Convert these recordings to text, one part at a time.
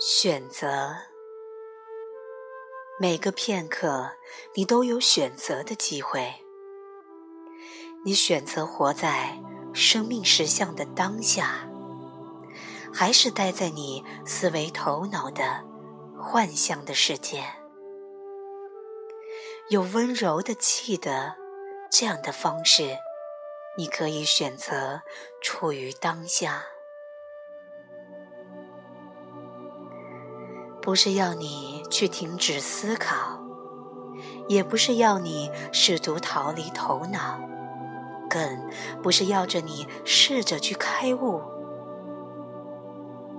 选择，每个片刻，你都有选择的机会。你选择活在生命实相的当下，还是待在你思维头脑的幻象的世界？有温柔的记得，这样的方式，你可以选择处于当下。不是要你去停止思考，也不是要你试图逃离头脑，更不是要着你试着去开悟。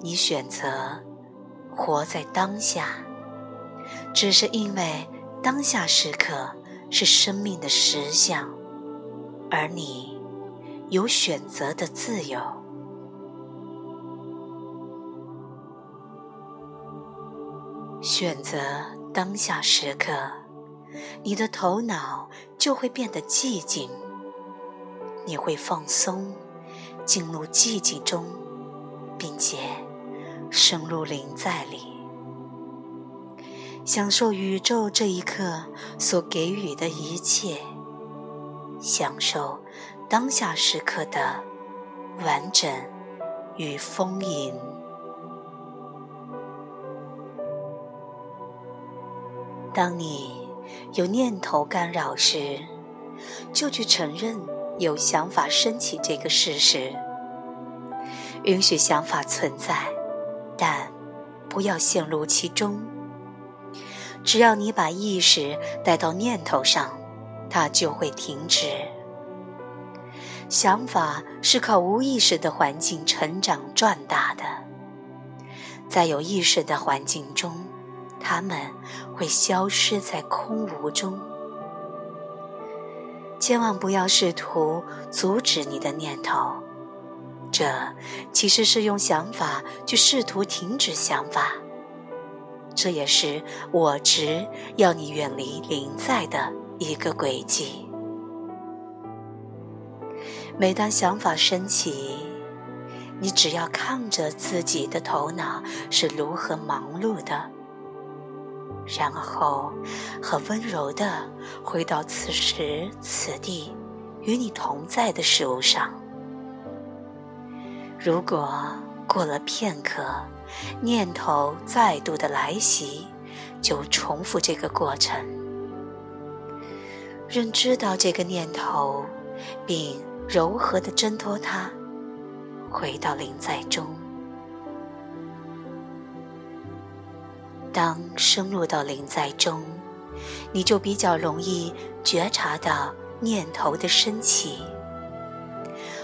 你选择活在当下，只是因为当下时刻是生命的实相，而你有选择的自由。选择当下时刻，你的头脑就会变得寂静，你会放松，进入寂静中，并且深入灵在里，享受宇宙这一刻所给予的一切，享受当下时刻的完整与丰盈。当你有念头干扰时，就去承认有想法升起这个事实，允许想法存在，但不要陷入其中。只要你把意识带到念头上，它就会停止。想法是靠无意识的环境成长壮大的，在有意识的环境中。他们会消失在空无中。千万不要试图阻止你的念头，这其实是用想法去试图停止想法。这也是我执要你远离临在的一个轨迹。每当想法升起，你只要看着自己的头脑是如何忙碌的。然后，很温柔地回到此时此地与你同在的事物上。如果过了片刻，念头再度的来袭，就重复这个过程，认知到这个念头，并柔和地挣脱它，回到临在中。当深入到灵在中，你就比较容易觉察到念头的升起。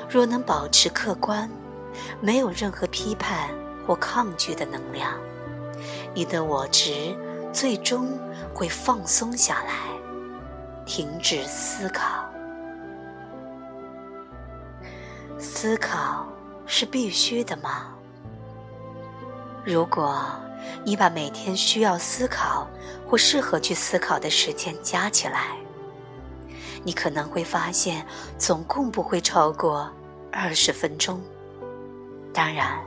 若能保持客观，没有任何批判或抗拒的能量，你的我执最终会放松下来，停止思考。思考是必须的吗？如果。你把每天需要思考或适合去思考的时间加起来，你可能会发现总共不会超过二十分钟。当然，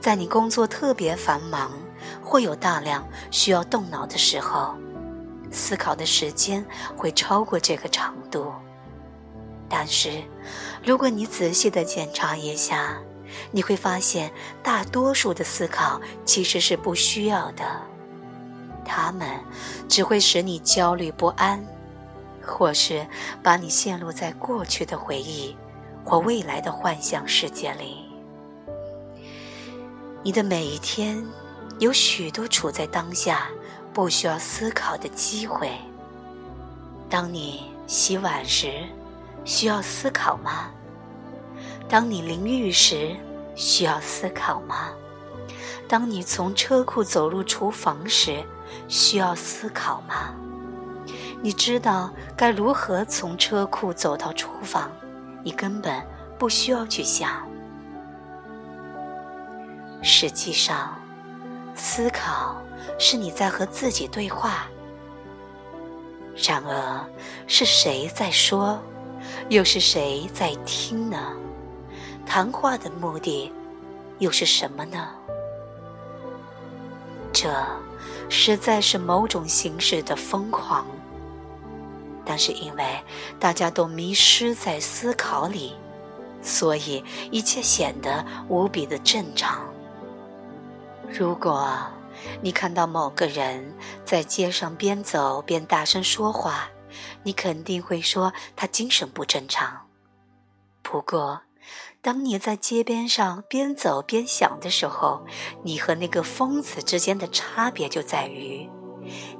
在你工作特别繁忙或有大量需要动脑的时候，思考的时间会超过这个长度。但是，如果你仔细的检查一下，你会发现，大多数的思考其实是不需要的，它们只会使你焦虑不安，或是把你陷入在过去的回忆或未来的幻想世界里。你的每一天有许多处在当下不需要思考的机会。当你洗碗时，需要思考吗？当你淋浴时，需要思考吗？当你从车库走入厨房时，需要思考吗？你知道该如何从车库走到厨房，你根本不需要去想。实际上，思考是你在和自己对话。然而，是谁在说？又是谁在听呢？谈话的目的又是什么呢？这实在是某种形式的疯狂。但是因为大家都迷失在思考里，所以一切显得无比的正常。如果你看到某个人在街上边走边大声说话，你肯定会说他精神不正常。不过，当你在街边上边走边想的时候，你和那个疯子之间的差别就在于，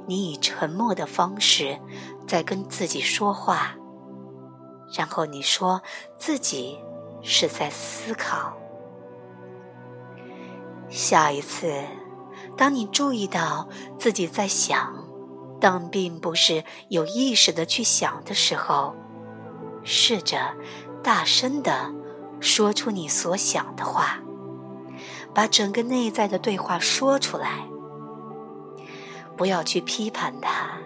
你以沉默的方式在跟自己说话，然后你说自己是在思考。下一次，当你注意到自己在想，但并不是有意识的去想的时候，试着大声的说出你所想的话，把整个内在的对话说出来。不要去批判他，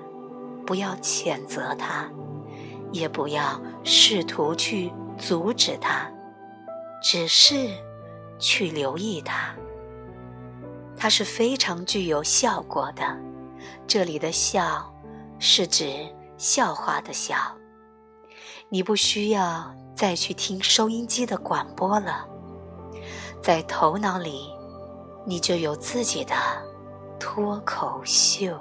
不要谴责他，也不要试图去阻止他，只是去留意他。它是非常具有效果的。这里的“笑”是指笑话的“笑”。你不需要再去听收音机的广播了，在头脑里，你就有自己的脱口秀。